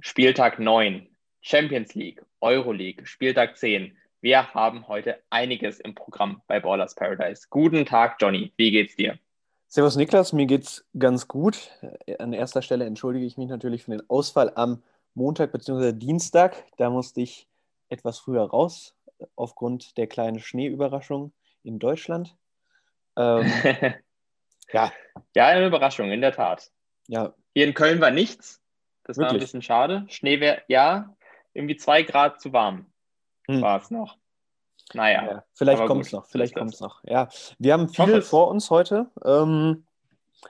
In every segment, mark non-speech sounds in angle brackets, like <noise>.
Spieltag 9, Champions League, Euroleague, Spieltag 10. Wir haben heute einiges im Programm bei Ballers Paradise. Guten Tag, Johnny. Wie geht's dir? Servus Niklas, mir geht's ganz gut. An erster Stelle entschuldige ich mich natürlich für den Ausfall am Montag bzw. Dienstag. Da musste ich etwas früher raus, aufgrund der kleinen Schneeüberraschung in Deutschland. Ähm, <laughs> ja. Ja, eine Überraschung, in der Tat. Ja. Hier in Köln war nichts. Das Wirklich? war ein bisschen schade. Schnee wäre, ja, irgendwie zwei Grad zu warm hm. war es noch. Naja. Ja, vielleicht kommt es noch, vielleicht kommt es noch. Ja, wir haben viel vor uns heute. Ähm,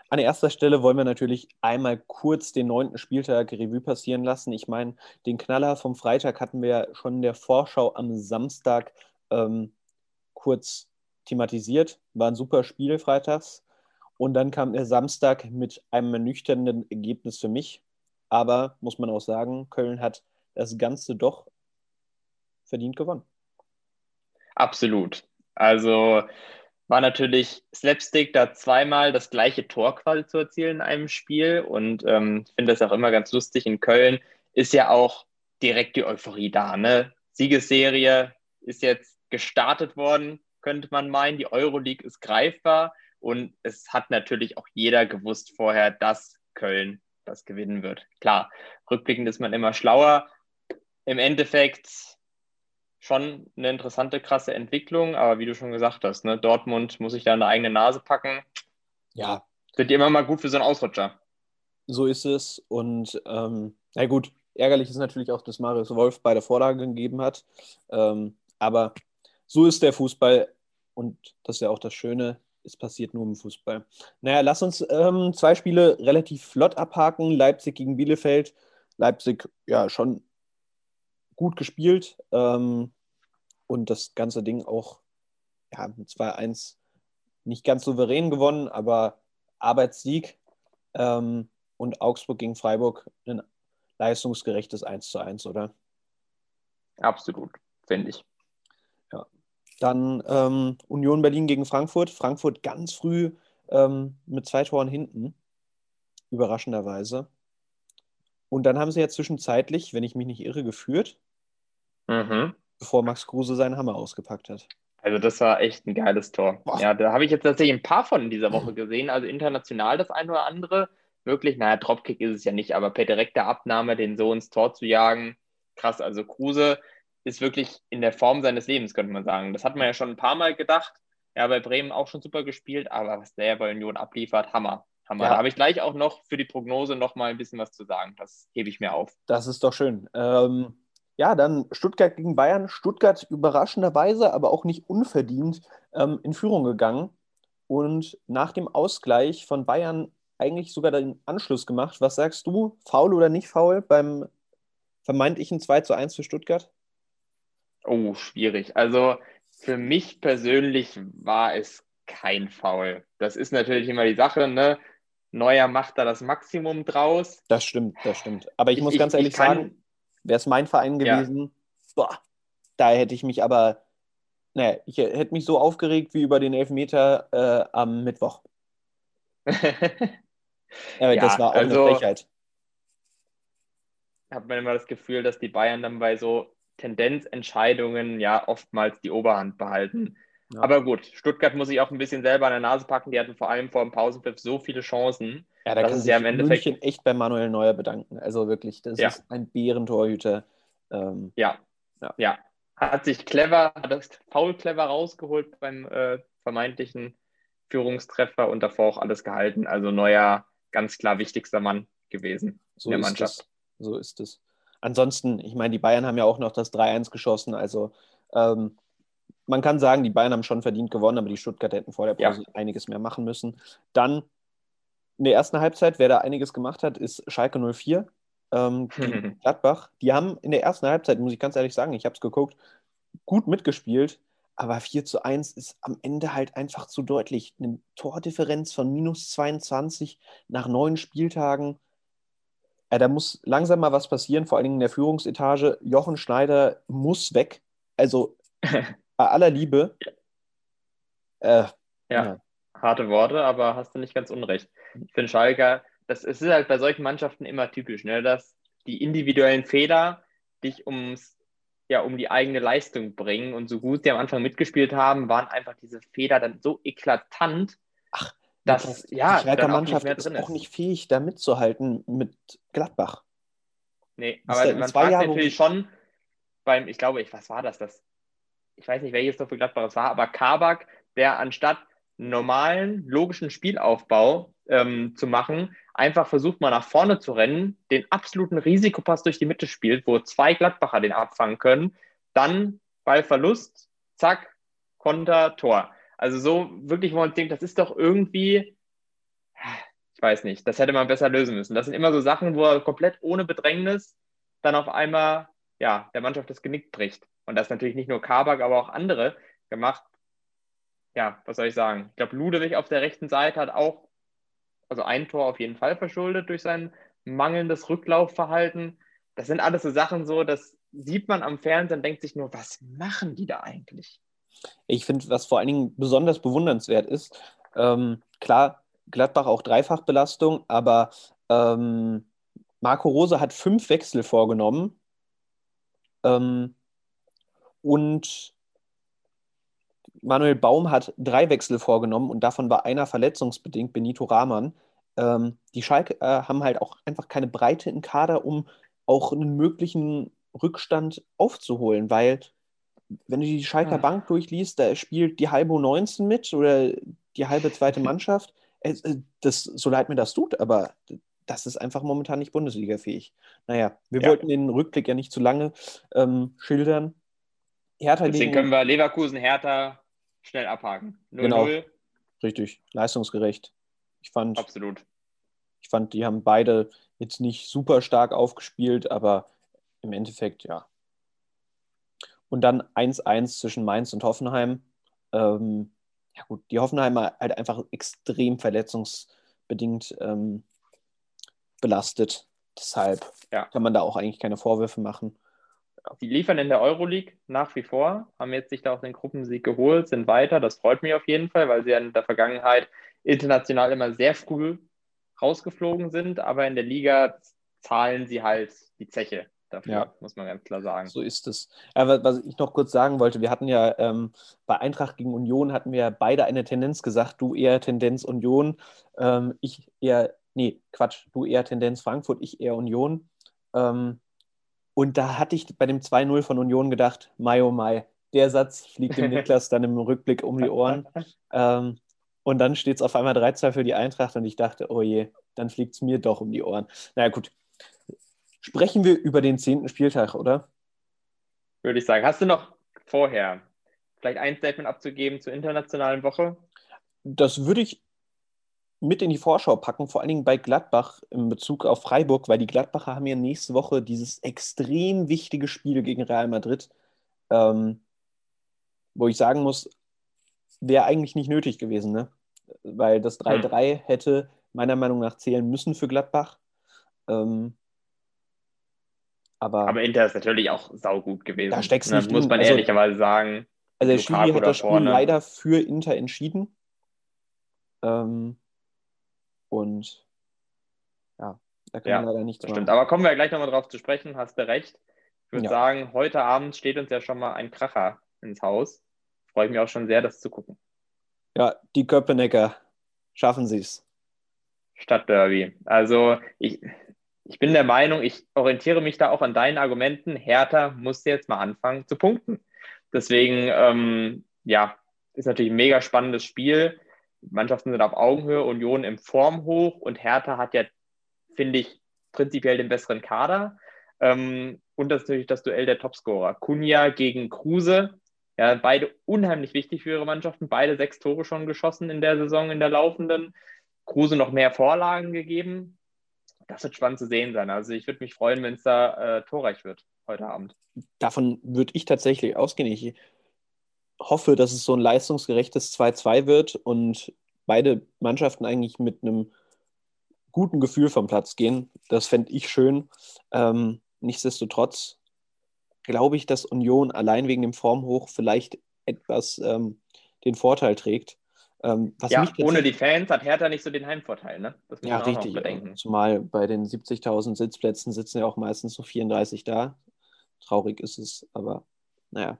an erster Stelle wollen wir natürlich einmal kurz den neunten Spieltag Revue passieren lassen. Ich meine, den Knaller vom Freitag hatten wir schon in der Vorschau am Samstag ähm, kurz thematisiert. War ein super Spiel freitags. Und dann kam der Samstag mit einem ernüchternden Ergebnis für mich. Aber muss man auch sagen, Köln hat das Ganze doch verdient gewonnen. Absolut. Also war natürlich Slapstick, da zweimal das gleiche Tor quasi zu erzielen in einem Spiel. Und ähm, ich finde das auch immer ganz lustig. In Köln ist ja auch direkt die Euphorie da. Ne? Siegesserie ist jetzt gestartet worden, könnte man meinen. Die Euroleague ist greifbar. Und es hat natürlich auch jeder gewusst vorher, dass Köln das gewinnen wird. Klar, rückblickend ist man immer schlauer. Im Endeffekt schon eine interessante, krasse Entwicklung, aber wie du schon gesagt hast, ne, Dortmund muss sich da eine eigene Nase packen. Ja. Sind die immer mal gut für so einen Ausrutscher. So ist es. Und ähm, na gut, ärgerlich ist natürlich auch, dass Marius Wolf beide Vorlagen gegeben hat. Ähm, aber so ist der Fußball und das ist ja auch das Schöne es passiert nur im Fußball. Naja, lass uns ähm, zwei Spiele relativ flott abhaken. Leipzig gegen Bielefeld. Leipzig, ja, schon gut gespielt ähm, und das ganze Ding auch ja, mit 2-1 nicht ganz souverän gewonnen, aber Arbeitssieg ähm, und Augsburg gegen Freiburg ein leistungsgerechtes 1 zu 1, oder? Absolut, finde ich. Dann ähm, Union Berlin gegen Frankfurt. Frankfurt ganz früh ähm, mit zwei Toren hinten, überraschenderweise. Und dann haben sie ja zwischenzeitlich, wenn ich mich nicht irre, geführt, mhm. bevor Max Kruse seinen Hammer ausgepackt hat. Also das war echt ein geiles Tor. Boah. Ja, da habe ich jetzt tatsächlich ein paar von in dieser Woche gesehen. Also international das eine oder andere. Wirklich, naja, Dropkick ist es ja nicht, aber per direkter Abnahme den so ins Tor zu jagen, krass. Also Kruse ist wirklich in der Form seines Lebens, könnte man sagen. Das hat man ja schon ein paar Mal gedacht. Ja, bei Bremen auch schon super gespielt, aber was der bei Union abliefert, Hammer. Hammer. Ja. Da habe ich gleich auch noch für die Prognose noch mal ein bisschen was zu sagen. Das hebe ich mir auf. Das ist doch schön. Ähm, ja, dann Stuttgart gegen Bayern. Stuttgart überraschenderweise, aber auch nicht unverdient ähm, in Führung gegangen. Und nach dem Ausgleich von Bayern eigentlich sogar den Anschluss gemacht. Was sagst du? Faul oder nicht faul beim vermeintlichen 2 zu 1 für Stuttgart? Oh, schwierig. Also für mich persönlich war es kein Foul. Das ist natürlich immer die Sache, ne? Neuer macht da das Maximum draus. Das stimmt, das stimmt. Aber ich, ich muss ganz ehrlich kann, sagen, wäre es mein Verein gewesen, ja. boah, da hätte ich mich aber, ne, ich hätte mich so aufgeregt wie über den Elfmeter äh, am Mittwoch. <laughs> ja, das war auch also, eine Frechheit. Hat man immer das Gefühl, dass die Bayern dann bei so Tendenzentscheidungen ja oftmals die Oberhand behalten. Ja. Aber gut, Stuttgart muss sich auch ein bisschen selber an der Nase packen. Die hatten vor allem vor dem Pausenpfiff so viele Chancen. Ja, da kann sich ja Endeffekt München echt bei Manuel Neuer bedanken. Also wirklich, das ja. ist ein Bärentorhüter. Ähm, ja. ja, ja. Hat sich clever, hat das faul clever rausgeholt beim äh, vermeintlichen Führungstreffer und davor auch alles gehalten. Also Neuer ganz klar wichtigster Mann gewesen so in der Mannschaft. Es. So ist es ansonsten, ich meine, die Bayern haben ja auch noch das 3-1 geschossen. Also ähm, man kann sagen, die Bayern haben schon verdient gewonnen, aber die Stuttgart hätten vor der Pause ja. einiges mehr machen müssen. Dann in der ersten Halbzeit, wer da einiges gemacht hat, ist Schalke 04. Ähm, <laughs> Gladbach, die haben in der ersten Halbzeit, muss ich ganz ehrlich sagen, ich habe es geguckt, gut mitgespielt, aber 4 zu 1 ist am Ende halt einfach zu deutlich. Eine Tordifferenz von minus 22 nach neun Spieltagen äh, da muss langsam mal was passieren, vor allen Dingen in der Führungsetage. Jochen Schneider muss weg. Also <laughs> bei aller Liebe. Äh, ja, ja, harte Worte, aber hast du nicht ganz unrecht. Ich finde Schalke, das ist halt bei solchen Mannschaften immer typisch, ne? dass die individuellen Fehler dich ums, ja, um die eigene Leistung bringen. Und so gut sie am Anfang mitgespielt haben, waren einfach diese Fehler dann so eklatant, Ach, das, ja, die Schalker Mannschaft ist, auch nicht fähig, da mitzuhalten mit Gladbach. Nee, aber man fragt Jahre natürlich schon beim, ich glaube, ich, was war das? das ich weiß nicht, welches Tor für Gladbach es war, aber Kabak, der anstatt normalen, logischen Spielaufbau ähm, zu machen, einfach versucht mal nach vorne zu rennen, den absoluten Risikopass durch die Mitte spielt, wo zwei Gladbacher den abfangen können, dann bei Verlust, zack, Konter, Tor. Also so wirklich, wo man denkt, das ist doch irgendwie, ich weiß nicht, das hätte man besser lösen müssen. Das sind immer so Sachen, wo er komplett ohne Bedrängnis dann auf einmal, ja, der Mannschaft das Genick bricht. Und das natürlich nicht nur Kabak, aber auch andere gemacht. Ja, was soll ich sagen? Ich glaube, Ludewig auf der rechten Seite hat auch also ein Tor auf jeden Fall verschuldet durch sein mangelndes Rücklaufverhalten. Das sind alles so Sachen so, das sieht man am Fernsehen und denkt sich nur, was machen die da eigentlich? Ich finde, was vor allen Dingen besonders bewundernswert ist, ähm, klar, Gladbach auch Dreifachbelastung, aber ähm, Marco Rose hat fünf Wechsel vorgenommen ähm, und Manuel Baum hat drei Wechsel vorgenommen und davon war einer verletzungsbedingt, Benito Rahman. Ähm, die Schalke äh, haben halt auch einfach keine Breite im Kader, um auch einen möglichen Rückstand aufzuholen, weil wenn du die Schalker ja. Bank durchliest, da spielt die halbe 19 mit oder die halbe zweite <laughs> Mannschaft. Äh, das, so leid mir das tut, aber das ist einfach momentan nicht Bundesliga-fähig. Naja, wir ja. wollten den Rückblick ja nicht zu lange ähm, schildern. Hertha Deswegen können wir Leverkusen, Hertha schnell abhaken. 0 -0. Genau. Richtig, leistungsgerecht. Ich fand. Absolut. Ich fand, die haben beide jetzt nicht super stark aufgespielt, aber im Endeffekt ja. Und dann 1-1 zwischen Mainz und Hoffenheim. Ähm, ja, gut, die Hoffenheimer halt einfach extrem verletzungsbedingt ähm, belastet. Deshalb ja. kann man da auch eigentlich keine Vorwürfe machen. Die liefern in der Euroleague nach wie vor, haben jetzt sich da auch den Gruppensieg geholt, sind weiter. Das freut mich auf jeden Fall, weil sie in der Vergangenheit international immer sehr früh rausgeflogen sind, aber in der Liga zahlen sie halt die Zeche dafür, ja. muss man ganz klar sagen. So ist es. Aber was ich noch kurz sagen wollte, wir hatten ja ähm, bei Eintracht gegen Union hatten wir beide eine Tendenz gesagt, du eher Tendenz Union, ähm, ich eher, nee, Quatsch, du eher Tendenz Frankfurt, ich eher Union. Ähm, und da hatte ich bei dem 2-0 von Union gedacht, Mai oh Mai, der Satz fliegt dem <laughs> Niklas dann im Rückblick um die Ohren. Ähm, und dann steht es auf einmal 3-2 für die Eintracht und ich dachte, oh je, dann fliegt es mir doch um die Ohren. Naja, gut. Sprechen wir über den zehnten Spieltag, oder? Würde ich sagen. Hast du noch vorher vielleicht ein Statement abzugeben zur internationalen Woche? Das würde ich mit in die Vorschau packen, vor allen Dingen bei Gladbach in Bezug auf Freiburg, weil die Gladbacher haben ja nächste Woche dieses extrem wichtige Spiel gegen Real Madrid, ähm, wo ich sagen muss, wäre eigentlich nicht nötig gewesen, ne? weil das 3-3 hm. hätte meiner Meinung nach zählen müssen für Gladbach. Ähm, aber, aber Inter ist natürlich auch saugut gewesen. Da steckst du ne? Muss man also, ehrlicherweise sagen. Also der Schiri hat das Spiel vorne. leider für Inter entschieden. Ähm, und ja, da kann ja, man leider nichts machen. Stimmt, aber kommen wir gleich nochmal drauf zu sprechen, hast du recht. Ich würde ja. sagen, heute Abend steht uns ja schon mal ein Kracher ins Haus. Freue ich mich auch schon sehr, das zu gucken. Ja, die Köpenicker schaffen sie es. Stadtderby. Also ich, ich bin der Meinung, ich orientiere mich da auch an deinen Argumenten. Hertha muss jetzt mal anfangen zu punkten. Deswegen, ähm, ja, ist natürlich ein mega spannendes Spiel. Mannschaften sind auf Augenhöhe, Union im Form hoch und Hertha hat ja, finde ich, prinzipiell den besseren Kader. Ähm, und das ist natürlich das Duell der Topscorer. Kunja gegen Kruse. Ja, beide unheimlich wichtig für ihre Mannschaften. Beide sechs Tore schon geschossen in der Saison, in der laufenden. Kruse noch mehr Vorlagen gegeben. Das wird spannend zu sehen sein. Also ich würde mich freuen, wenn es da äh, torreich wird heute Abend. Davon würde ich tatsächlich ausgehen. Ich hoffe, dass es so ein leistungsgerechtes 2-2 wird und beide Mannschaften eigentlich mit einem guten Gefühl vom Platz gehen. Das fände ich schön. Ähm, nichtsdestotrotz glaube ich, dass Union allein wegen dem Formhoch vielleicht etwas ähm, den Vorteil trägt. Ähm, ja, ohne die Fans hat Hertha nicht so den Heimvorteil, ne? Das muss ja, man richtig. bedenken. Zumal bei den 70.000 Sitzplätzen sitzen ja auch meistens so 34 da. Traurig ist es, aber naja.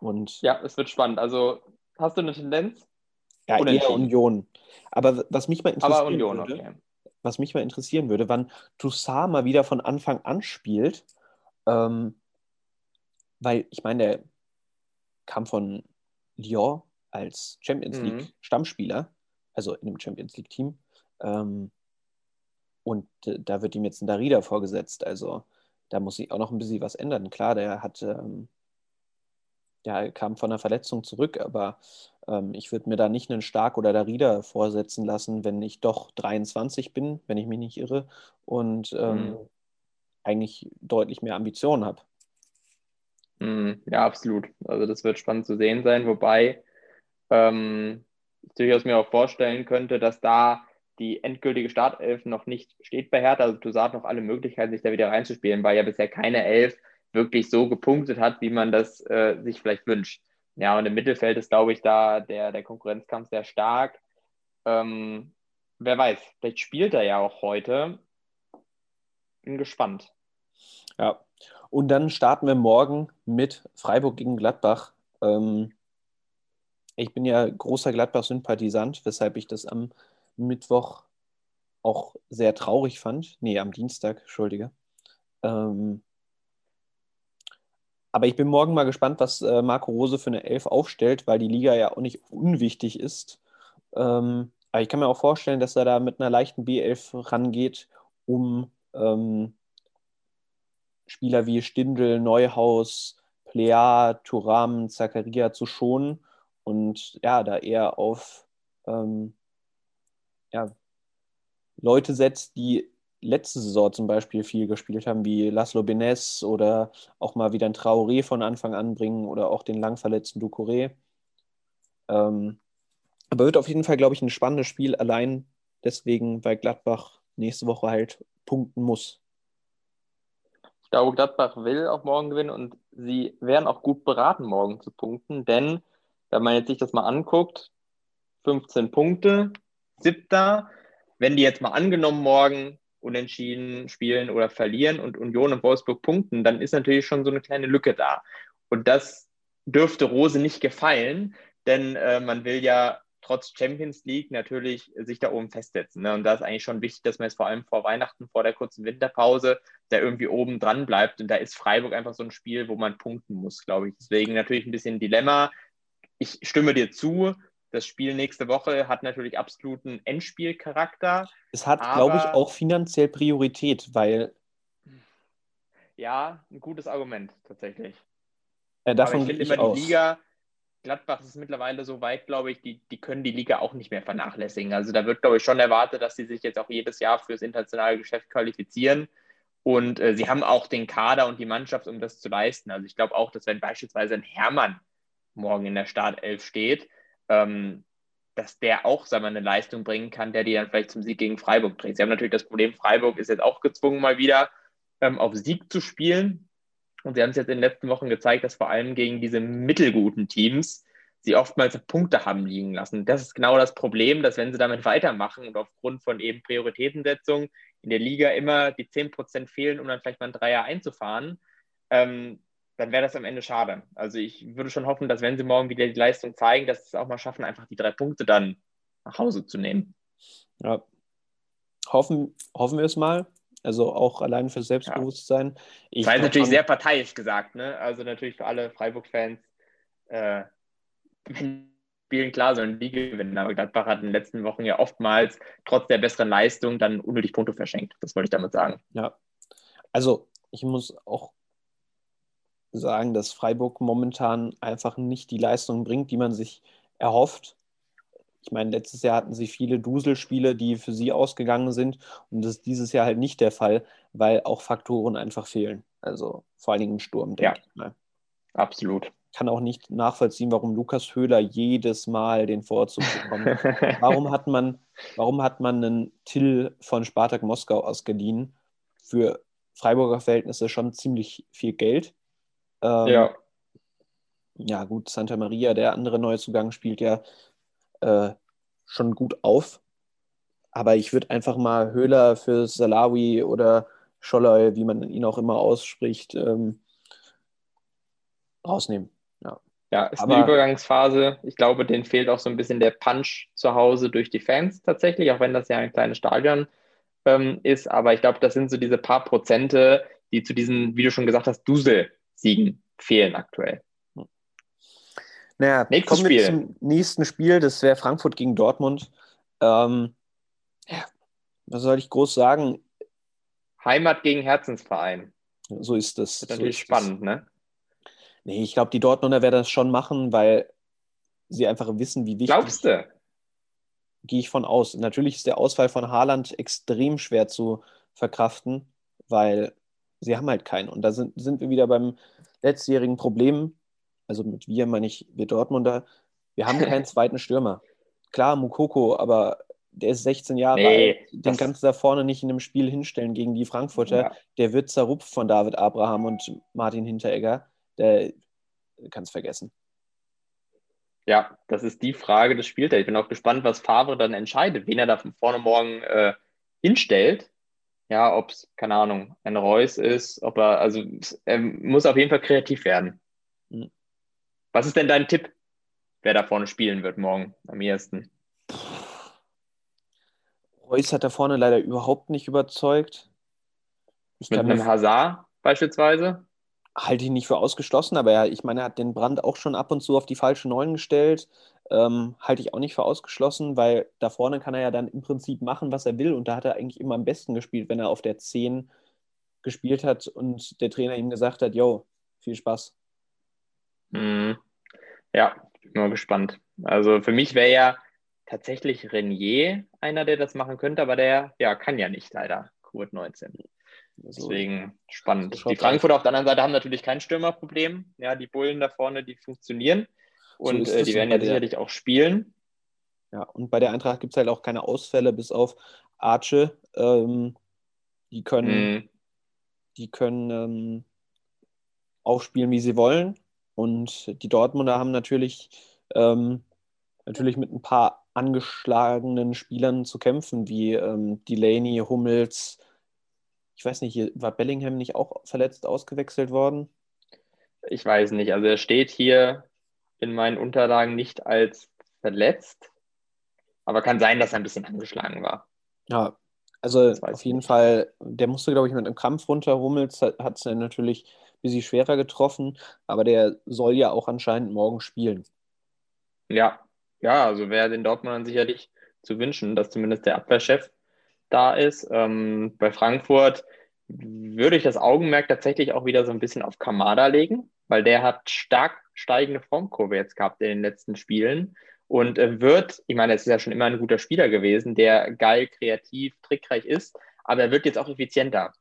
Und ja, es wird spannend. Also, hast du eine Tendenz? Ja, eher Union. Aber was mich mal interessieren Union, würde, okay. was mich mal interessieren würde, wann Toussaint mal wieder von Anfang an spielt, ähm, weil ich meine, der kam von Lyon als Champions League mhm. Stammspieler, also in einem Champions League Team. Ähm, und äh, da wird ihm jetzt ein Darida vorgesetzt. Also da muss sich auch noch ein bisschen was ändern. Klar, der hat, ähm, der kam von einer Verletzung zurück, aber ähm, ich würde mir da nicht einen Stark oder Darida vorsetzen lassen, wenn ich doch 23 bin, wenn ich mich nicht irre, und ähm, mhm. eigentlich deutlich mehr Ambitionen habe. Mhm. Ja, absolut. Also das wird spannend zu sehen sein, wobei ähm, durchaus mir auch vorstellen könnte, dass da die endgültige Startelf noch nicht steht bei Hertha. Also Toussaint noch alle Möglichkeiten, sich da wieder reinzuspielen, weil ja bisher keine Elf wirklich so gepunktet hat, wie man das äh, sich vielleicht wünscht. Ja, und im Mittelfeld ist, glaube ich, da der, der Konkurrenzkampf sehr stark. Ähm, wer weiß, vielleicht spielt er ja auch heute. Bin gespannt. Ja, und dann starten wir morgen mit Freiburg gegen Gladbach. Ähm, ich bin ja großer Gladbach-Sympathisant, weshalb ich das am Mittwoch auch sehr traurig fand. Nee, am Dienstag, Entschuldige. Ähm, aber ich bin morgen mal gespannt, was äh, Marco Rose für eine Elf aufstellt, weil die Liga ja auch nicht unwichtig ist. Ähm, aber ich kann mir auch vorstellen, dass er da mit einer leichten B11 rangeht, um ähm, Spieler wie Stindl, Neuhaus, Plea, Turam, Zakaria zu schonen und ja, da eher auf ähm, ja, Leute setzt, die letzte Saison zum Beispiel viel gespielt haben, wie Laszlo Benes oder auch mal wieder ein Traoré von Anfang an bringen oder auch den langverletzten Ducouré. Ähm, aber wird auf jeden Fall, glaube ich, ein spannendes Spiel, allein deswegen, weil Gladbach nächste Woche halt punkten muss. Ich glaube, Gladbach will auch morgen gewinnen und sie werden auch gut beraten, morgen zu punkten, denn wenn man jetzt sich das mal anguckt, 15 Punkte, siebter, wenn die jetzt mal angenommen morgen unentschieden spielen oder verlieren und Union und Wolfsburg punkten, dann ist natürlich schon so eine kleine Lücke da. Und das dürfte Rose nicht gefallen, denn äh, man will ja trotz Champions League natürlich sich da oben festsetzen. Ne? Und da ist eigentlich schon wichtig, dass man jetzt vor allem vor Weihnachten, vor der kurzen Winterpause, da irgendwie oben dran bleibt. Und da ist Freiburg einfach so ein Spiel, wo man punkten muss, glaube ich. Deswegen natürlich ein bisschen ein Dilemma. Ich stimme dir zu. Das Spiel nächste Woche hat natürlich absoluten Endspielcharakter. Es hat, glaube ich, auch finanziell Priorität, weil. Ja, ein gutes Argument tatsächlich. Äh, davon aber ich finde immer die Liga, Gladbach ist mittlerweile so weit, glaube ich, die, die können die Liga auch nicht mehr vernachlässigen. Also da wird, glaube ich, schon erwartet, dass sie sich jetzt auch jedes Jahr fürs internationale Geschäft qualifizieren. Und äh, sie haben auch den Kader und die Mannschaft, um das zu leisten. Also ich glaube auch, dass wenn beispielsweise ein Hermann morgen in der Startelf steht, ähm, dass der auch sagen wir, eine Leistung bringen kann, der die dann vielleicht zum Sieg gegen Freiburg trägt. Sie haben natürlich das Problem, Freiburg ist jetzt auch gezwungen, mal wieder ähm, auf Sieg zu spielen. Und sie haben es jetzt in den letzten Wochen gezeigt, dass vor allem gegen diese mittelguten Teams sie oftmals Punkte haben liegen lassen. Das ist genau das Problem, dass wenn sie damit weitermachen und aufgrund von eben Prioritätensetzung in der Liga immer die 10% fehlen, um dann vielleicht mal ein Dreier einzufahren, ähm, dann wäre das am Ende schade. Also ich würde schon hoffen, dass wenn sie morgen wieder die Leistung zeigen, dass sie es auch mal schaffen, einfach die drei Punkte dann nach Hause zu nehmen. Ja. Hoffen, hoffen wir es mal. Also auch allein fürs Selbstbewusstsein. Ja. das war natürlich sehr parteiisch gesagt, ne? Also natürlich für alle Freiburg-Fans, äh, spielen klar, sollen die gewinnen. Aber Gladbach hat in den letzten Wochen ja oftmals trotz der besseren Leistung dann unnötig Punkte verschenkt. Das wollte ich damit sagen. Ja. Also ich muss auch sagen, dass Freiburg momentan einfach nicht die Leistung bringt, die man sich erhofft. Ich meine, letztes Jahr hatten sie viele Duselspiele, die für sie ausgegangen sind. Und das ist dieses Jahr halt nicht der Fall, weil auch Faktoren einfach fehlen. Also vor allen Dingen im Sturm, denke ja, ich mal. Absolut. Ich kann auch nicht nachvollziehen, warum Lukas Höhler jedes Mal den Vorzug bekommt. <laughs> warum, hat man, warum hat man einen Till von Spartak Moskau ausgeliehen? Für Freiburger Verhältnisse schon ziemlich viel Geld. Ähm, ja. Ja, gut, Santa Maria, der andere Neuzugang, spielt ja äh, schon gut auf. Aber ich würde einfach mal Höhler für Salawi oder Scholloy, wie man ihn auch immer ausspricht, ähm, rausnehmen. Ja, ja ist Aber, eine Übergangsphase. Ich glaube, denen fehlt auch so ein bisschen der Punch zu Hause durch die Fans tatsächlich, auch wenn das ja ein kleines Stadion ähm, ist. Aber ich glaube, das sind so diese paar Prozente, die zu diesen, wie du schon gesagt hast, Dusel-Siegen fehlen aktuell. Naja, Nächstes kommen wir Spiel. zum nächsten Spiel. Das wäre Frankfurt gegen Dortmund. Ähm, ja, was soll ich groß sagen? Heimat gegen Herzensverein. So ist das. Das ist natürlich so ist spannend, das. ne? Nee, ich glaube, die Dortmunder werden das schon machen, weil sie einfach wissen, wie wichtig. Glaubst du? Gehe ich von aus. Natürlich ist der Ausfall von Haaland extrem schwer zu verkraften, weil sie haben halt keinen. Und da sind, sind wir wieder beim letztjährigen Problem. Also mit wir meine ich wir Dortmunder. Wir haben keinen <laughs> zweiten Stürmer. Klar, Mukoko, aber der ist 16 Jahre nee, alt. Den kannst du da vorne nicht in einem Spiel hinstellen gegen die Frankfurter. Ja. Der wird zerrupft von David Abraham und Martin Hinteregger. Der kannst vergessen. Ja, das ist die Frage des Spiels. Ich bin auch gespannt, was Favre dann entscheidet, wen er da von vorne morgen äh, hinstellt. Ja, ob es, keine Ahnung, ein Reus ist, ob er, also er muss auf jeden Fall kreativ werden. Mhm. Was ist denn dein Tipp, wer da vorne spielen wird morgen am ersten? Reus hat da vorne leider überhaupt nicht überzeugt. Ich Mit einem Hazard beispielsweise? Halte ich nicht für ausgeschlossen, aber ja, ich meine, er hat den Brand auch schon ab und zu auf die falsche Neun gestellt. Ähm, halte ich auch nicht für ausgeschlossen, weil da vorne kann er ja dann im Prinzip machen, was er will. Und da hat er eigentlich immer am besten gespielt, wenn er auf der 10 gespielt hat und der Trainer ihm gesagt hat, yo, viel Spaß. Mhm. Ja, bin mal gespannt. Also für mich wäre ja tatsächlich Renier einer, der das machen könnte, aber der ja, kann ja nicht leider, Covid-19. Also, Deswegen spannend. Die Frankfurter auf der anderen Seite haben natürlich kein Stürmerproblem. Ja, die Bullen da vorne, die funktionieren und so äh, die werden ja sicherlich auch spielen. Ja, und bei der Eintracht gibt es halt auch keine Ausfälle, bis auf Arche. Ähm, die können, mm. die können ähm, aufspielen, wie sie wollen. Und die Dortmunder haben natürlich, ähm, natürlich mit ein paar angeschlagenen Spielern zu kämpfen, wie ähm, Delaney, Hummels. Ich weiß nicht, war Bellingham nicht auch verletzt ausgewechselt worden? Ich weiß nicht. Also er steht hier in meinen Unterlagen nicht als verletzt, aber kann sein, dass er ein bisschen angeschlagen war. Ja, also auf jeden nicht. Fall, der musste, glaube ich, mit einem Krampf runter. Hummels hat es natürlich bisschen schwerer getroffen, aber der soll ja auch anscheinend morgen spielen. Ja, ja, also wäre den Dortmundern sicherlich zu wünschen, dass zumindest der Abwehrchef da ist. Ähm, bei Frankfurt würde ich das Augenmerk tatsächlich auch wieder so ein bisschen auf Kamada legen, weil der hat stark steigende Formkurve jetzt gehabt in den letzten Spielen und äh, wird, ich meine, es ist ja schon immer ein guter Spieler gewesen, der geil, kreativ, trickreich ist, aber er wird jetzt auch effizienter.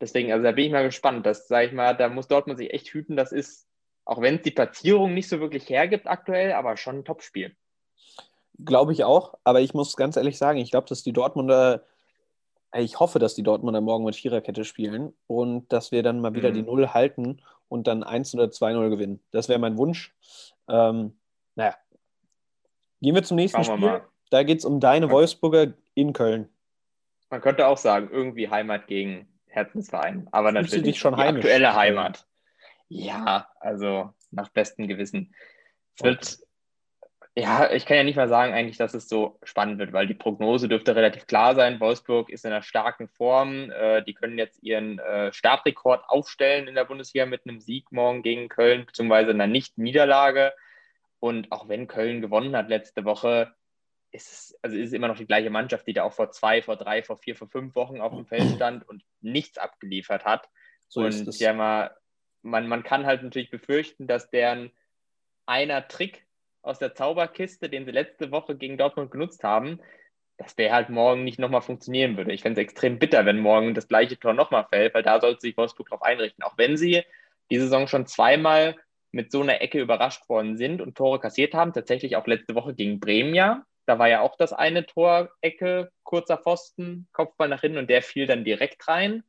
Deswegen, also da bin ich mal gespannt. Das, sage ich mal, da muss Dortmund sich echt hüten. Das ist, auch wenn es die Platzierung nicht so wirklich hergibt aktuell, aber schon ein Topspiel. Glaube ich auch, aber ich muss ganz ehrlich sagen, ich glaube, dass die Dortmunder, ich hoffe, dass die Dortmunder morgen mit Viererkette spielen und dass wir dann mal wieder mhm. die Null halten und dann 1 oder 2-0 gewinnen. Das wäre mein Wunsch. Ähm, naja. Gehen wir zum nächsten Schauen Spiel. Da geht es um deine Wolfsburger in Köln. Man könnte auch sagen, irgendwie Heimat gegen Herzensverein, aber Fühlst natürlich schon die aktuelle Heimat. Ja, also nach bestem Gewissen. Es wird, ja, ich kann ja nicht mal sagen eigentlich, dass es so spannend wird, weil die Prognose dürfte relativ klar sein. Wolfsburg ist in einer starken Form. Äh, die können jetzt ihren äh, Startrekord aufstellen in der Bundesliga mit einem Sieg morgen gegen Köln, beziehungsweise einer Nicht-Niederlage. Und auch wenn Köln gewonnen hat letzte Woche, ist es, also ist es immer noch die gleiche Mannschaft, die da auch vor zwei, vor drei, vor vier, vor fünf Wochen auf dem Feld stand und nichts abgeliefert hat. So und ja, mal, man, man kann halt natürlich befürchten, dass deren einer Trick aus der Zauberkiste, den sie letzte Woche gegen Dortmund genutzt haben, dass der halt morgen nicht nochmal funktionieren würde. Ich fände es extrem bitter, wenn morgen das gleiche Tor nochmal fällt, weil da sollte sich Wolfsburg drauf einrichten. Auch wenn sie die Saison schon zweimal mit so einer Ecke überrascht worden sind und Tore kassiert haben, tatsächlich auch letzte Woche gegen Bremen ja, da war ja auch das eine Torecke, kurzer Pfosten, Kopfball nach hinten und der fiel dann direkt rein.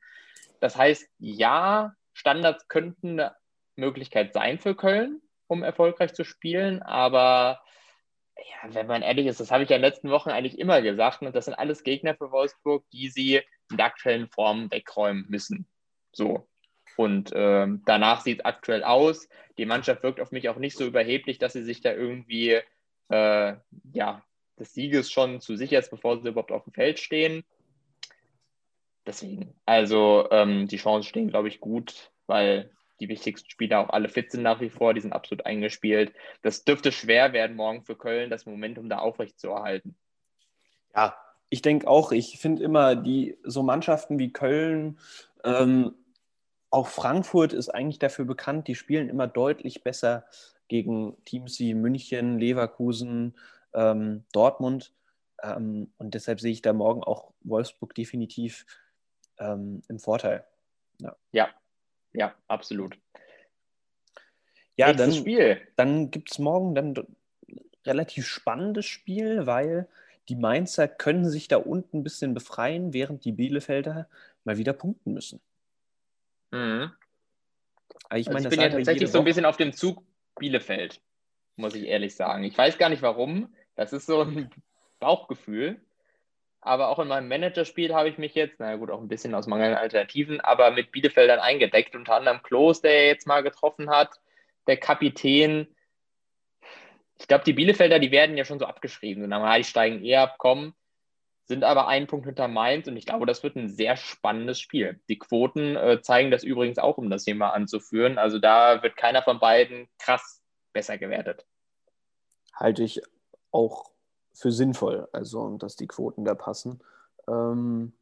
Das heißt, ja, Standards könnten eine Möglichkeit sein für Köln, um erfolgreich zu spielen, aber ja, wenn man ehrlich ist, das habe ich ja in den letzten Wochen eigentlich immer gesagt. Und das sind alles Gegner für Wolfsburg, die sie in der aktuellen Form wegräumen müssen. So. Und ähm, danach sieht es aktuell aus. Die Mannschaft wirkt auf mich auch nicht so überheblich, dass sie sich da irgendwie äh, ja, des Sieges schon zu sicher ist, bevor sie überhaupt auf dem Feld stehen. Deswegen, also ähm, die Chancen stehen, glaube ich, gut, weil die wichtigsten Spieler auch alle fit sind nach wie vor, die sind absolut eingespielt. Das dürfte schwer werden morgen für Köln, das Momentum da aufrecht zu erhalten. Ja, ich denke auch, ich finde immer, die so Mannschaften wie Köln, ähm, auch Frankfurt ist eigentlich dafür bekannt, die spielen immer deutlich besser gegen Teams wie München, Leverkusen, ähm, Dortmund. Ähm, und deshalb sehe ich da morgen auch Wolfsburg definitiv ähm, im Vorteil. Ja. ja, ja, absolut. Ja, Nächstes dann, Spiel. dann gibt es morgen dann relativ spannendes Spiel, weil die Mainzer können sich da unten ein bisschen befreien, während die Bielefelder mal wieder punkten müssen. Mhm. ich, meine, also ich bin ja tatsächlich so ein bisschen auf dem Zug Bielefeld, muss ich ehrlich sagen. Ich weiß gar nicht warum. Das ist so ein Bauchgefühl. Aber auch in meinem Managerspiel habe ich mich jetzt, naja gut, auch ein bisschen aus mangelnden Alternativen, aber mit Bielefeldern eingedeckt. Unter anderem Klos, der jetzt mal getroffen hat, der Kapitän. Ich glaube, die Bielefelder, die werden ja schon so abgeschrieben. Und die steigen eher ab, kommen sind aber einen Punkt hinter Mainz und ich glaube, das wird ein sehr spannendes Spiel. Die Quoten äh, zeigen das übrigens auch, um das Thema anzuführen. Also da wird keiner von beiden krass besser gewertet. Halte ich auch für sinnvoll, also dass die Quoten da passen. Ähm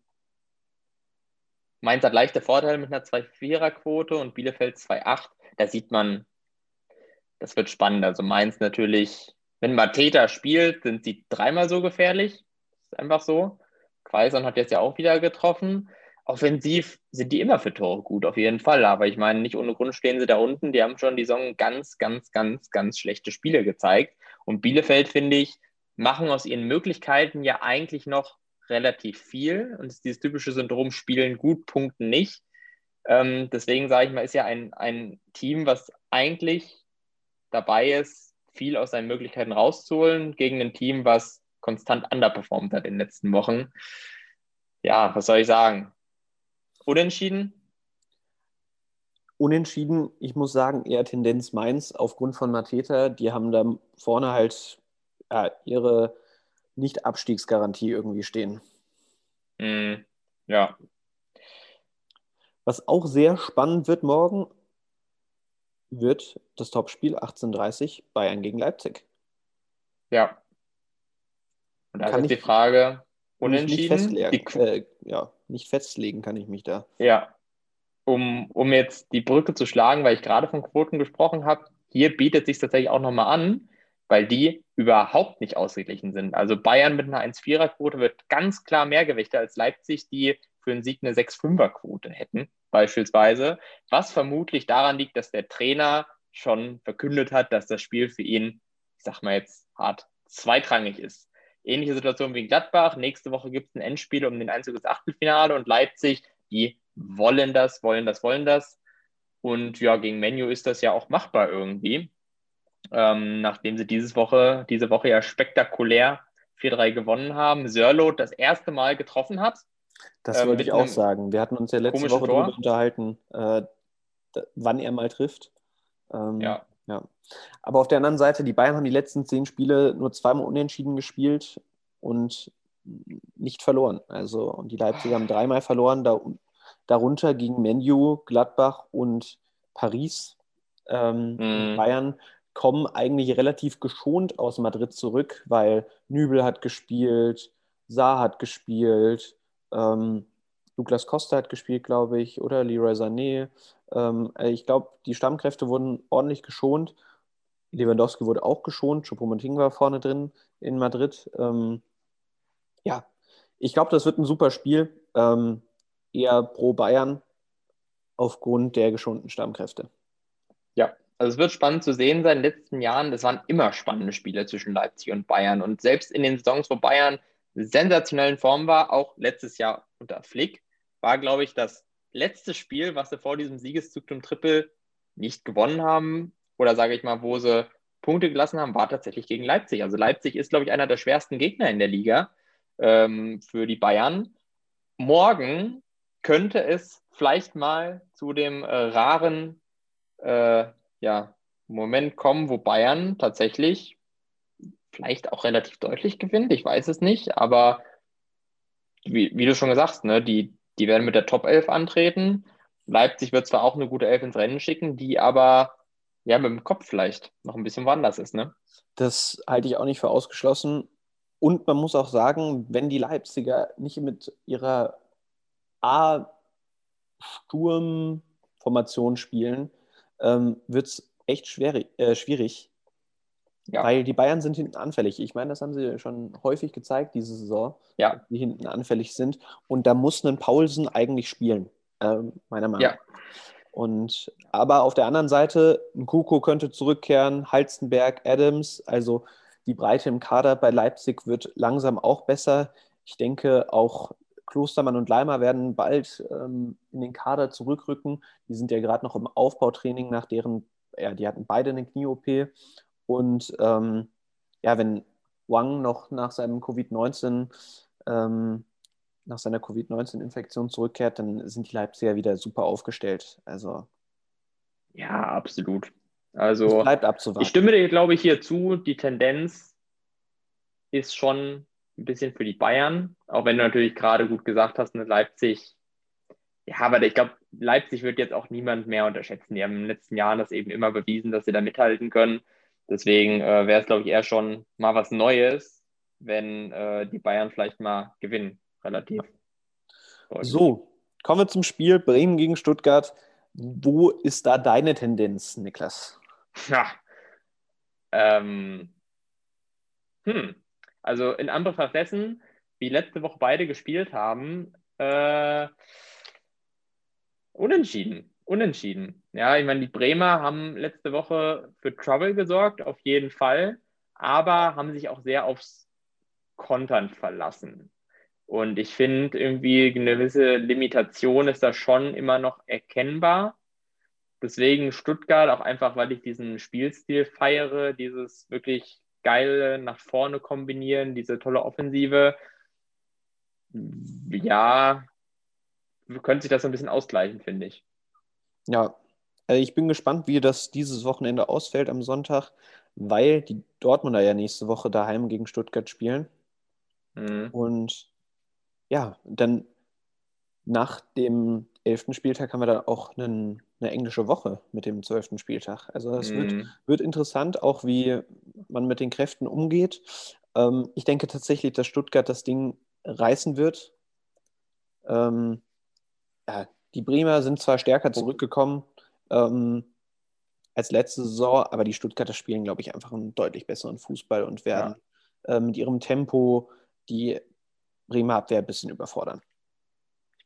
Mainz hat leichte Vorteile mit einer 2-4er-Quote und Bielefeld 2-8. Da sieht man, das wird spannend. Also Mainz natürlich, wenn Mateta spielt, sind sie dreimal so gefährlich ist einfach so. Quaison hat jetzt ja auch wieder getroffen. Offensiv sind die immer für Tore gut, auf jeden Fall. Aber ich meine, nicht ohne Grund stehen sie da unten. Die haben schon die Saison ganz, ganz, ganz, ganz schlechte Spiele gezeigt. Und Bielefeld, finde ich, machen aus ihren Möglichkeiten ja eigentlich noch relativ viel. Und es ist dieses typische Syndrom, spielen gut, punkten nicht. Ähm, deswegen sage ich mal, ist ja ein, ein Team, was eigentlich dabei ist, viel aus seinen Möglichkeiten rauszuholen, gegen ein Team, was konstant underperformt hat in den letzten Wochen. Ja, was soll ich sagen? Unentschieden? Unentschieden, ich muss sagen, eher Tendenz Mainz aufgrund von Mateta. Die haben da vorne halt ja, ihre Nicht-Abstiegsgarantie irgendwie stehen. Mm, ja. Was auch sehr spannend wird morgen, wird das Topspiel 18:30 Bayern gegen Leipzig. Ja, und da ist die Frage, unentschieden? Nicht, äh, ja, nicht festlegen kann ich mich da. Ja, um, um jetzt die Brücke zu schlagen, weil ich gerade von Quoten gesprochen habe, hier bietet sich tatsächlich auch nochmal an, weil die überhaupt nicht ausgeglichen sind. Also Bayern mit einer 1-4er-Quote wird ganz klar mehr Gewichte als Leipzig, die für einen Sieg eine 6-5er-Quote hätten, beispielsweise. Was vermutlich daran liegt, dass der Trainer schon verkündet hat, dass das Spiel für ihn, ich sag mal jetzt hart, zweitrangig ist. Ähnliche Situation wie in Gladbach. Nächste Woche gibt es ein Endspiel um den Einzug ins Achtelfinale und Leipzig, die wollen das, wollen das, wollen das. Und ja, gegen Menu ist das ja auch machbar irgendwie. Ähm, nachdem sie dieses Woche, diese Woche ja spektakulär 4-3 gewonnen haben. Sörlot das erste Mal getroffen hat. Das ähm, wollte ich auch sagen. Wir hatten uns ja letzte Woche darüber unterhalten, äh, wann er mal trifft. Ähm, ja. Ja. Aber auf der anderen Seite, die Bayern haben die letzten zehn Spiele nur zweimal unentschieden gespielt und nicht verloren. Also, und die Leipziger haben dreimal verloren, da, darunter gegen Menu, Gladbach und Paris. Ähm, mhm. Bayern kommen eigentlich relativ geschont aus Madrid zurück, weil Nübel hat gespielt, Saar hat gespielt, ähm, Douglas Costa hat gespielt, glaube ich, oder Leroy Sané. Ähm, äh, ich glaube, die Stammkräfte wurden ordentlich geschont. Lewandowski wurde auch geschont. Choupo-Moting war vorne drin in Madrid. Ähm, ja, ich glaube, das wird ein super Spiel. Ähm, eher pro Bayern aufgrund der geschonten Stammkräfte. Ja, also es wird spannend zu sehen sein. In den letzten Jahren, das waren immer spannende Spiele zwischen Leipzig und Bayern. Und selbst in den Saisons, wo Bayern sensationell in Form war, auch letztes Jahr unter Flick, war, glaube ich, das letzte Spiel, was sie vor diesem Siegeszug zum Triple nicht gewonnen haben, oder sage ich mal, wo sie Punkte gelassen haben, war tatsächlich gegen Leipzig. Also Leipzig ist, glaube ich, einer der schwersten Gegner in der Liga ähm, für die Bayern. Morgen könnte es vielleicht mal zu dem äh, raren äh, ja, Moment kommen, wo Bayern tatsächlich vielleicht auch relativ deutlich gewinnt. Ich weiß es nicht, aber wie, wie du schon gesagt hast, ne, die, die werden mit der Top 11 antreten. Leipzig wird zwar auch eine gute Elf ins Rennen schicken, die aber ja mit dem Kopf vielleicht noch ein bisschen woanders ist, ne? Das halte ich auch nicht für ausgeschlossen. Und man muss auch sagen, wenn die Leipziger nicht mit ihrer A-Sturm-Formation spielen, ähm, wird es echt schwer, äh, schwierig. Ja. Weil die Bayern sind hinten anfällig. Ich meine, das haben sie schon häufig gezeigt diese Saison, ja. die hinten anfällig sind. Und da muss ein Paulsen eigentlich spielen, äh, meiner Meinung nach. Ja. Und aber auf der anderen Seite, ein Kuko könnte zurückkehren, Halstenberg, Adams, also die Breite im Kader bei Leipzig wird langsam auch besser. Ich denke, auch Klostermann und Leimer werden bald ähm, in den Kader zurückrücken. Die sind ja gerade noch im Aufbautraining nach deren, ja, die hatten beide eine Knie-OP. Und ähm, ja, wenn Wang noch nach seinem Covid-19 ähm, nach seiner Covid-19-Infektion zurückkehrt, dann sind die Leipziger wieder super aufgestellt. Also. Ja, absolut. Also, bleibt abzuwarten. Ich stimme dir, glaube ich, hier zu. Die Tendenz ist schon ein bisschen für die Bayern, auch wenn du natürlich gerade gut gesagt hast, eine Leipzig. Ja, aber ich glaube, Leipzig wird jetzt auch niemand mehr unterschätzen. Die haben in den letzten Jahren das eben immer bewiesen, dass sie da mithalten können. Deswegen äh, wäre es, glaube ich, eher schon mal was Neues, wenn äh, die Bayern vielleicht mal gewinnen relativ. So, kommen wir zum Spiel Bremen gegen Stuttgart. Wo ist da deine Tendenz, Niklas? Ja. Ähm, hm. Also in Anbetracht dessen, wie letzte Woche beide gespielt haben, äh, unentschieden. Unentschieden. Ja, ich meine, die Bremer haben letzte Woche für Trouble gesorgt, auf jeden Fall, aber haben sich auch sehr aufs Kontern verlassen. Und ich finde irgendwie eine gewisse Limitation ist da schon immer noch erkennbar. Deswegen Stuttgart auch einfach, weil ich diesen Spielstil feiere, dieses wirklich geile nach vorne kombinieren, diese tolle Offensive. Ja, könnte sich das so ein bisschen ausgleichen, finde ich. Ja, äh, ich bin gespannt, wie das dieses Wochenende ausfällt am Sonntag, weil die Dortmunder ja nächste Woche daheim gegen Stuttgart spielen. Mhm. Und ja, dann nach dem elften Spieltag haben wir dann auch einen, eine englische Woche mit dem zwölften Spieltag. Also es mm. wird, mhm. wird interessant, auch wie man mit den Kräften umgeht. Ähm, ich denke tatsächlich, dass Stuttgart das Ding reißen wird. Ähm, ja, die Bremer sind zwar stärker zurückgekommen ähm, als letzte Saison, aber die Stuttgarter spielen, glaube ich, einfach einen deutlich besseren Fußball und werden ja. äh, mit ihrem Tempo die Bremer Abwehr ein bisschen überfordern.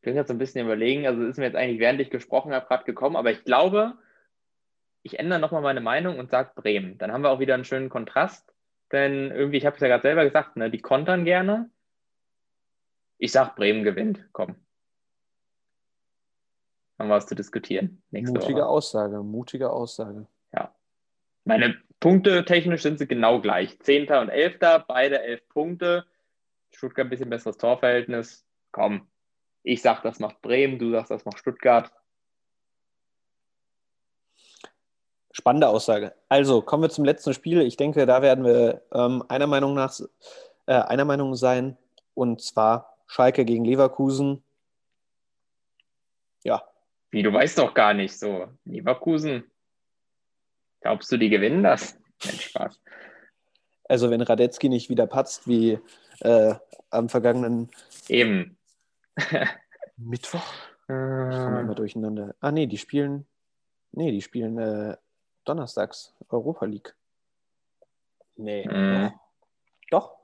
Ich bin jetzt so ein bisschen überlegen, also ist mir jetzt eigentlich, während ich gesprochen habe, gerade gekommen, aber ich glaube, ich ändere nochmal meine Meinung und sage Bremen. Dann haben wir auch wieder einen schönen Kontrast, denn irgendwie, ich habe es ja gerade selber gesagt, ne, die kontern gerne. Ich sage, Bremen gewinnt, komm. Haben wir was zu diskutieren. mutige Woche. Aussage, mutige Aussage. Ja. Meine Punkte technisch sind sie genau gleich. Zehnter und Elfter, beide elf Punkte. Stuttgart ein bisschen besseres Torverhältnis. Komm, ich sag, das macht Bremen, du sagst, das macht Stuttgart. Spannende Aussage. Also kommen wir zum letzten Spiel. Ich denke, da werden wir ähm, einer Meinung nach äh, einer Meinung sein. Und zwar Schalke gegen Leverkusen. Ja. Wie, du weißt doch gar nicht so. Leverkusen. Glaubst du, die gewinnen das? Nein, Spaß. Also wenn Radetzky nicht wieder patzt wie äh, am vergangenen Eben. Mittwoch. <laughs> Ich komme immer durcheinander. Ah, nee, die spielen. Nee, die spielen äh, donnerstags Europa League. Nee. Mhm. Doch.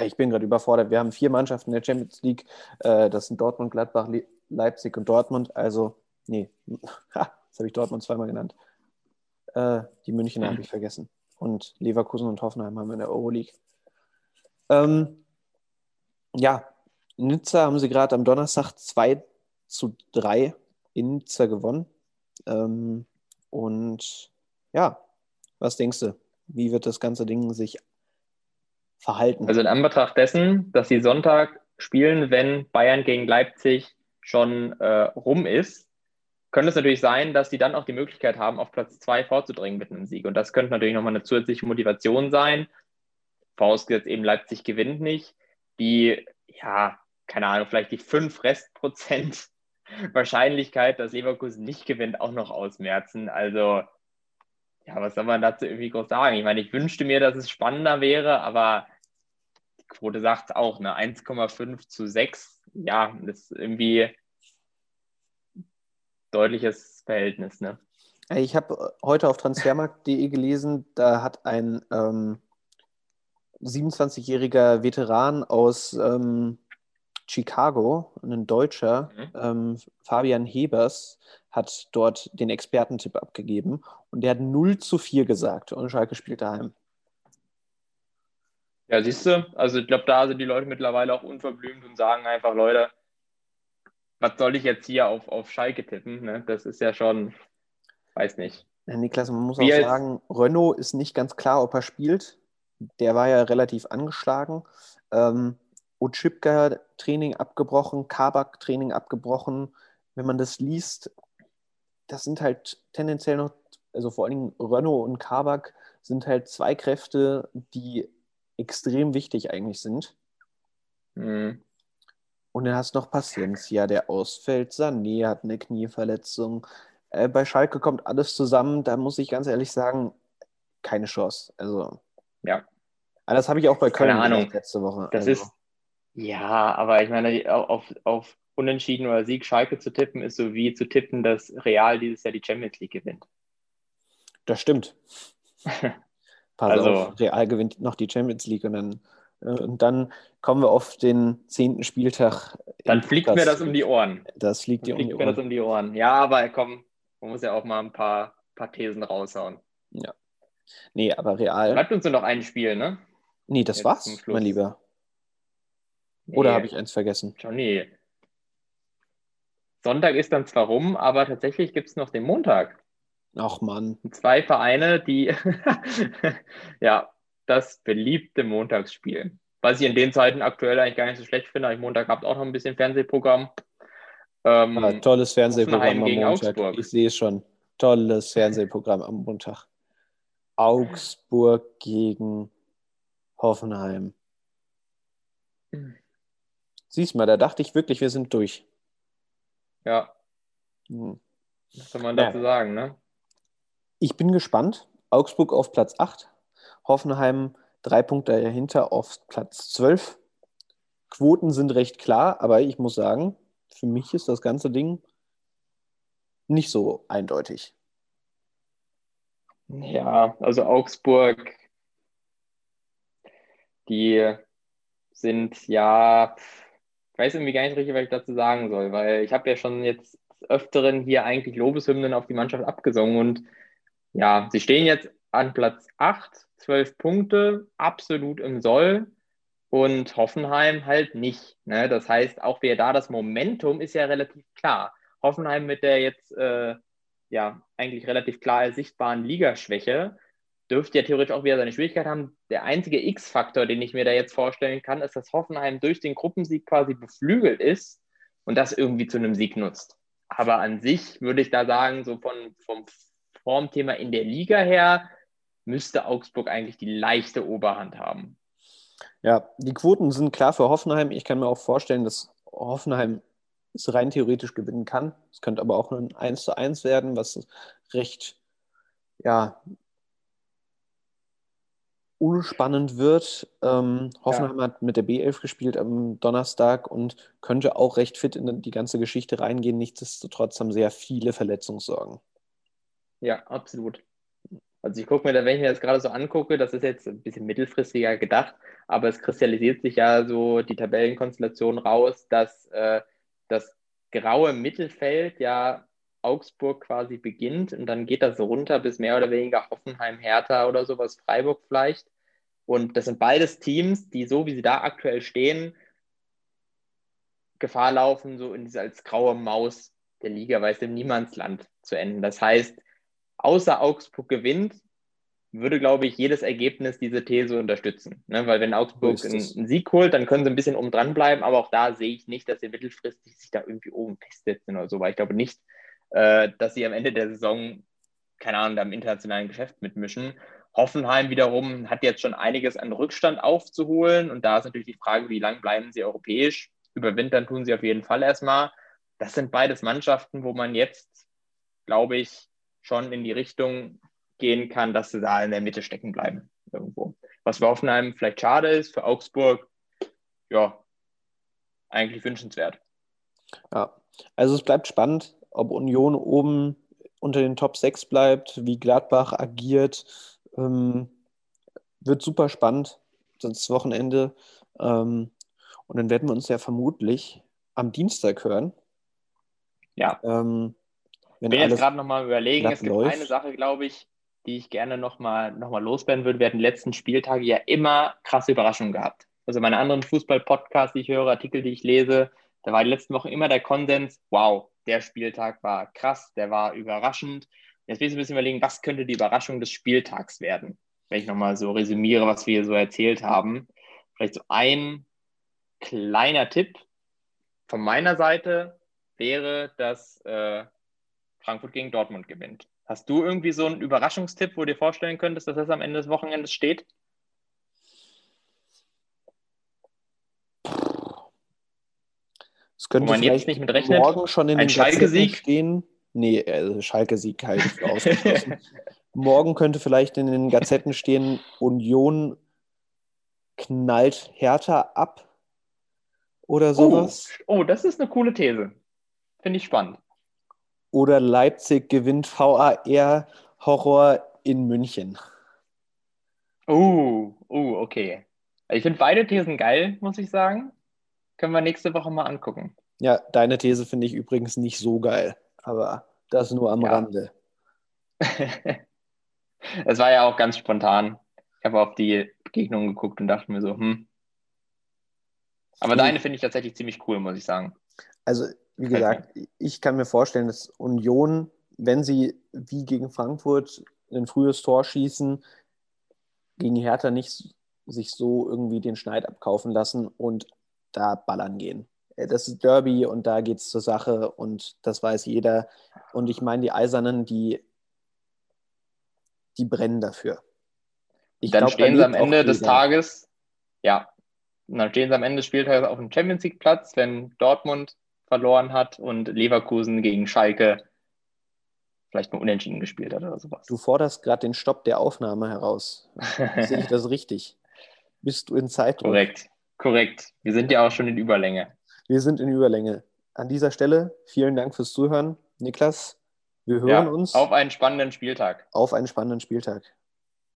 Ich bin gerade überfordert. Wir haben vier Mannschaften in der Champions League. Äh, das sind Dortmund, Gladbach, Le Leipzig und Dortmund. Also, nee. <laughs> Ha, jetzt habe ich Dortmund zweimal genannt. Äh, die München habe ich vergessen. Und Leverkusen und Hoffenheim haben wir in der Euroleague. Ähm, ja, Nizza haben sie gerade am Donnerstag 2 zu 3 in Nizza gewonnen. Ähm, und ja, was denkst du? Wie wird das ganze Ding sich verhalten? Also in Anbetracht dessen, dass sie Sonntag spielen, wenn Bayern gegen Leipzig schon äh, rum ist, könnte es natürlich sein, dass sie dann auch die Möglichkeit haben, auf Platz zwei vorzudringen mit einem Sieg. Und das könnte natürlich nochmal eine zusätzliche Motivation sein. Vorausgesetzt eben Leipzig gewinnt nicht. Die, ja, keine Ahnung, vielleicht die fünf Restprozent <laughs> Wahrscheinlichkeit, dass Leverkusen nicht gewinnt, auch noch ausmerzen. Also, ja, was soll man dazu irgendwie groß sagen? Ich meine, ich wünschte mir, dass es spannender wäre, aber die Quote sagt auch, ne, 1,5 zu 6, ja, das ist irgendwie deutliches Verhältnis, ne? Ich habe heute auf transfermarkt.de gelesen, da hat ein ähm, 27-jähriger Veteran aus ähm, Chicago, ein Deutscher, mhm. ähm, Fabian Hebers, hat dort den Expertentipp abgegeben und der hat 0 zu 4 gesagt und Schalke spielt daheim. Ja, siehst du, also ich glaube, da sind die Leute mittlerweile auch unverblümt und sagen einfach, Leute, was soll ich jetzt hier auf, auf Schalke tippen? Ne? Das ist ja schon, weiß nicht. Ja, Niklas, man muss Wie auch sagen, Renault ist nicht ganz klar, ob er spielt. Der war ja relativ angeschlagen. Ähm, Otschipka Training abgebrochen, Kabak Training abgebrochen. Wenn man das liest, das sind halt tendenziell noch, also vor allen Dingen Renault und Kabak sind halt zwei Kräfte, die extrem wichtig eigentlich sind. Mhm. Und dann hast du noch Paciencia, der ausfällt. Sané hat eine Knieverletzung. Äh, bei Schalke kommt alles zusammen. Da muss ich ganz ehrlich sagen, keine Chance. Also, ja. Aber das habe ich auch bei Köln Keine Ahnung. letzte Woche. Das also. ist, ja, aber ich meine, auf, auf Unentschieden oder Sieg Schalke zu tippen, ist so wie zu tippen, dass Real dieses Jahr die Champions League gewinnt. Das stimmt. <laughs> Pass also, auf, Real gewinnt noch die Champions League und dann, äh, und dann kommen wir auf den zehnten Spieltag. Dann fliegt das, mir das um die Ohren. Das fliegt, dir um, die Ohren. mir das um die Ohren. Ja, aber komm, man muss ja auch mal ein paar, paar Thesen raushauen. Ja. Nee, aber Real. Bleibt uns nur noch ein Spiel, ne? Nee, das Jetzt war's, mein Lieber. Oder habe ich eins vergessen? Johnny. Sonntag ist dann zwar rum, aber tatsächlich gibt es noch den Montag. Ach Mann. Zwei Vereine, die <laughs> ja das beliebte Montagsspiel. Was ich in den Zeiten aktuell eigentlich gar nicht so schlecht finde. Ich Montag habt auch noch ein bisschen Fernsehprogramm. Ähm, ja, tolles Fernsehprogramm am Montag. Augsburg. Ich sehe schon. Tolles Fernsehprogramm am Montag. Augsburg gegen Hoffenheim. Hm. Siehst mal, da dachte ich wirklich, wir sind durch. Ja. Hm. Was soll man dazu ja. sagen, ne? Ich bin gespannt. Augsburg auf Platz 8, Hoffenheim drei Punkte dahinter auf Platz 12. Quoten sind recht klar, aber ich muss sagen, für mich ist das ganze Ding nicht so eindeutig. Ja, also Augsburg, die sind ja ich weiß irgendwie gar nicht richtig, was ich dazu sagen soll, weil ich habe ja schon jetzt öfteren hier eigentlich Lobeshymnen auf die Mannschaft abgesungen und ja, sie stehen jetzt an Platz 8, 12 Punkte, absolut im Soll und Hoffenheim halt nicht. Ne? Das heißt, auch wer da das Momentum ist ja relativ klar. Hoffenheim mit der jetzt äh, ja eigentlich relativ klar sichtbaren Ligaschwäche dürfte ja theoretisch auch wieder seine Schwierigkeit haben. Der einzige X-Faktor, den ich mir da jetzt vorstellen kann, ist, dass Hoffenheim durch den Gruppensieg quasi beflügelt ist und das irgendwie zu einem Sieg nutzt. Aber an sich würde ich da sagen, so von, vom Formthema in der Liga her, müsste Augsburg eigentlich die leichte Oberhand haben. Ja, die Quoten sind klar für Hoffenheim. Ich kann mir auch vorstellen, dass Hoffenheim es rein theoretisch gewinnen kann. Es könnte aber auch ein 1 zu 1 werden, was recht ja, unspannend wird. Ähm, Hoffenheim ja. hat mit der B11 gespielt am Donnerstag und könnte auch recht fit in die ganze Geschichte reingehen. Nichtsdestotrotz haben sehr viele Verletzungssorgen. Ja, absolut. Also ich gucke mir da, wenn ich mir das gerade so angucke, das ist jetzt ein bisschen mittelfristiger gedacht, aber es kristallisiert sich ja so die Tabellenkonstellation raus, dass äh, das graue Mittelfeld ja Augsburg quasi beginnt und dann geht das so runter bis mehr oder weniger Hoffenheim, Hertha oder sowas, Freiburg vielleicht. Und das sind beides Teams, die so wie sie da aktuell stehen, Gefahr laufen, so in diese als graue Maus der Liga, weil es im Niemandsland zu enden. Das heißt, außer Augsburg gewinnt, würde, glaube ich, jedes Ergebnis diese These unterstützen. Ne? Weil wenn Augsburg einen, einen, Sieg holt, dann können sie ein bisschen oben dran bleiben, aber auch da sehe ich nicht, dass sie mittelfristig sich da irgendwie oben festsetzen oder so, weil ich glaube nicht, äh, dass sie am Ende der Saison, keine Ahnung, da im internationalen Geschäft mitmischen. Hoffenheim wiederum hat jetzt schon einiges an Rückstand aufzuholen und da ist natürlich die Frage, wie lange bleiben sie europäisch? Überwintern tun sie auf jeden Fall erstmal. Das sind beides Mannschaften, wo man jetzt, glaube ich, schon in die Richtung gehen kann, dass sie da in der Mitte stecken bleiben irgendwo. Was für Hoffenheim vielleicht schade ist, für Augsburg, ja, eigentlich wünschenswert. Ja, also es bleibt spannend, ob Union oben unter den Top 6 bleibt, wie Gladbach agiert. Ähm, wird super spannend, das Wochenende. Ähm, und dann werden wir uns ja vermutlich am Dienstag hören. Ja. Ähm, wenn ich bin jetzt gerade nochmal überlegen, es gibt läuft. eine Sache, glaube ich, die ich gerne nochmal noch mal loswerden würde. Wir hatten die letzten Spieltage ja immer krasse Überraschungen gehabt. Also meine anderen Fußball-Podcasts, die ich höre, Artikel, die ich lese, da war die letzten Wochen immer der Konsens, wow, der Spieltag war krass, der war überraschend. Jetzt will ich ein bisschen überlegen, was könnte die Überraschung des Spieltags werden? Wenn ich nochmal so resümiere, was wir hier so erzählt haben. Vielleicht so ein kleiner Tipp von meiner Seite wäre, dass äh, Frankfurt gegen Dortmund gewinnt. Hast du irgendwie so einen Überraschungstipp, wo du dir vorstellen könntest, dass das am Ende des Wochenendes steht? Es könnte wo man jetzt nicht mit rechnet. morgen schon in Ein den Schalke-Sieg stehen. Nee, also Schalke-Sieg halte ich für ausgeschlossen. <laughs> morgen könnte vielleicht in den Gazetten stehen, Union knallt härter ab oder sowas. Oh, oh das ist eine coole These. Finde ich spannend oder Leipzig gewinnt VAR Horror in München. Oh, oh, okay. Ich finde beide Thesen geil, muss ich sagen. Können wir nächste Woche mal angucken. Ja, deine These finde ich übrigens nicht so geil, aber das nur am ja. Rande. <laughs> Es war ja auch ganz spontan. Ich habe auf die Begegnung geguckt und dachte mir so, hm. Aber hm. deine finde ich tatsächlich ziemlich cool, muss ich sagen. Also wie gesagt, ich kann mir vorstellen, dass Union, wenn sie wie gegen Frankfurt ein frühes Tor schießen, gegen Hertha nicht sich so irgendwie den Schneid abkaufen lassen und da ballern gehen. Äh, das ist Derby und da geht es zur Sache und das weiß jeder. Und ich meine, die Eisernen, die, die brennen dafür. Ich dann glaub, stehen da sie am Ende des Tages, ja, dann stehen sie am Ende des Spieltages auf dem Champions League Platz, wenn Dortmund verloren hat und Leverkusen gegen Schalke vielleicht mal unentschieden gespielt hat oder sowas. Du forderst gerade den Stopp der Aufnahme heraus. <laughs> Sehe ich das richtig? Bist du in Zeit? Korrekt, korrekt. Wir sind ja auch schon in Überlänge. Wir sind in Überlänge. An dieser Stelle vielen Dank fürs Zuhören. Niklas, wir hören ja, uns. Auf einen spannenden Spieltag. Auf einen spannenden Spieltag.